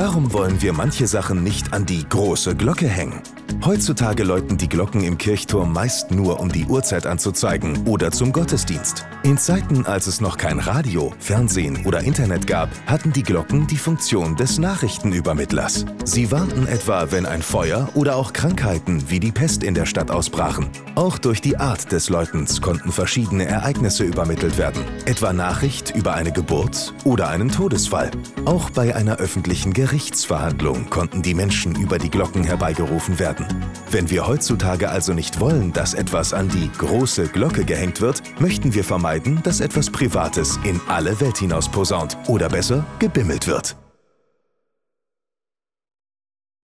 Warum wollen wir manche Sachen nicht an die große Glocke hängen? Heutzutage läuten die Glocken im Kirchturm meist nur, um die Uhrzeit anzuzeigen oder zum Gottesdienst. In Zeiten, als es noch kein Radio, Fernsehen oder Internet gab, hatten die Glocken die Funktion des Nachrichtenübermittlers. Sie warnten etwa, wenn ein Feuer oder auch Krankheiten wie die Pest in der Stadt ausbrachen. Auch durch die Art des Läutens konnten verschiedene Ereignisse übermittelt werden, etwa Nachricht über eine Geburt oder einen Todesfall. Auch bei einer öffentlichen Gerichtsverhandlung konnten die Menschen über die Glocken herbeigerufen werden. Wenn wir heutzutage also nicht wollen, dass etwas an die große Glocke gehängt wird, möchten wir vermeiden, dass etwas Privates in alle Welt hinaus posaunt oder besser gebimmelt wird.